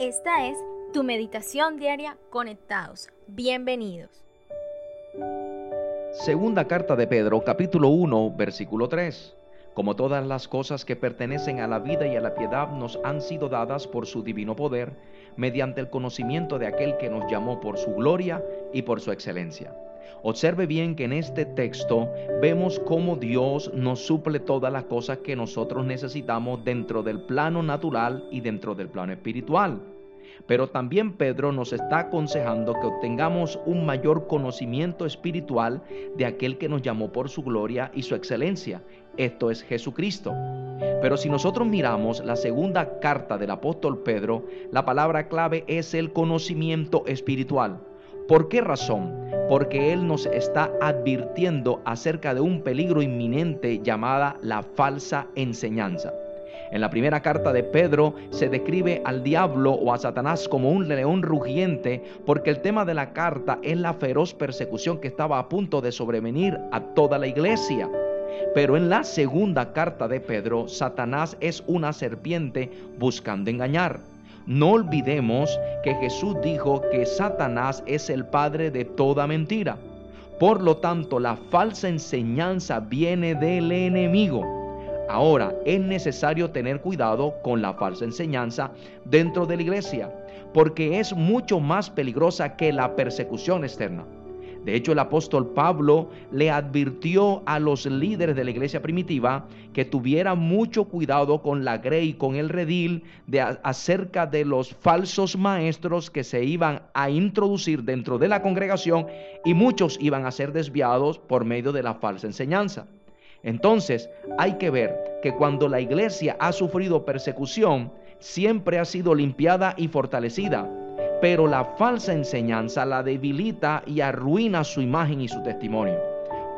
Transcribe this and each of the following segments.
Esta es tu meditación diaria conectados. Bienvenidos. Segunda carta de Pedro, capítulo 1, versículo 3. Como todas las cosas que pertenecen a la vida y a la piedad nos han sido dadas por su divino poder, mediante el conocimiento de aquel que nos llamó por su gloria y por su excelencia. Observe bien que en este texto vemos cómo Dios nos suple todas las cosas que nosotros necesitamos dentro del plano natural y dentro del plano espiritual. Pero también Pedro nos está aconsejando que obtengamos un mayor conocimiento espiritual de aquel que nos llamó por su gloria y su excelencia. Esto es Jesucristo. Pero si nosotros miramos la segunda carta del apóstol Pedro, la palabra clave es el conocimiento espiritual. ¿Por qué razón? Porque Él nos está advirtiendo acerca de un peligro inminente llamada la falsa enseñanza. En la primera carta de Pedro se describe al diablo o a Satanás como un león rugiente porque el tema de la carta es la feroz persecución que estaba a punto de sobrevenir a toda la iglesia. Pero en la segunda carta de Pedro, Satanás es una serpiente buscando engañar. No olvidemos que Jesús dijo que Satanás es el padre de toda mentira. Por lo tanto, la falsa enseñanza viene del enemigo. Ahora, es necesario tener cuidado con la falsa enseñanza dentro de la iglesia, porque es mucho más peligrosa que la persecución externa. De hecho, el apóstol Pablo le advirtió a los líderes de la iglesia primitiva que tuvieran mucho cuidado con la grey y con el redil de acerca de los falsos maestros que se iban a introducir dentro de la congregación y muchos iban a ser desviados por medio de la falsa enseñanza. Entonces, hay que ver que cuando la iglesia ha sufrido persecución, siempre ha sido limpiada y fortalecida pero la falsa enseñanza la debilita y arruina su imagen y su testimonio.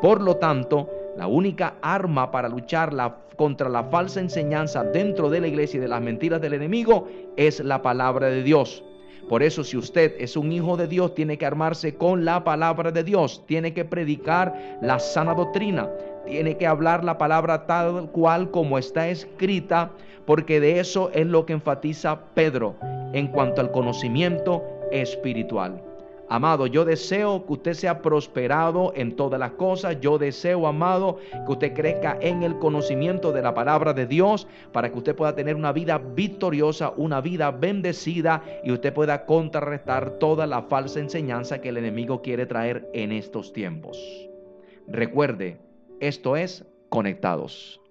Por lo tanto, la única arma para luchar contra la falsa enseñanza dentro de la iglesia y de las mentiras del enemigo es la palabra de Dios. Por eso si usted es un hijo de Dios, tiene que armarse con la palabra de Dios, tiene que predicar la sana doctrina, tiene que hablar la palabra tal cual como está escrita, porque de eso es lo que enfatiza Pedro en cuanto al conocimiento espiritual. Amado, yo deseo que usted sea prosperado en todas las cosas. Yo deseo, amado, que usted crezca en el conocimiento de la palabra de Dios para que usted pueda tener una vida victoriosa, una vida bendecida y usted pueda contrarrestar toda la falsa enseñanza que el enemigo quiere traer en estos tiempos. Recuerde, esto es Conectados.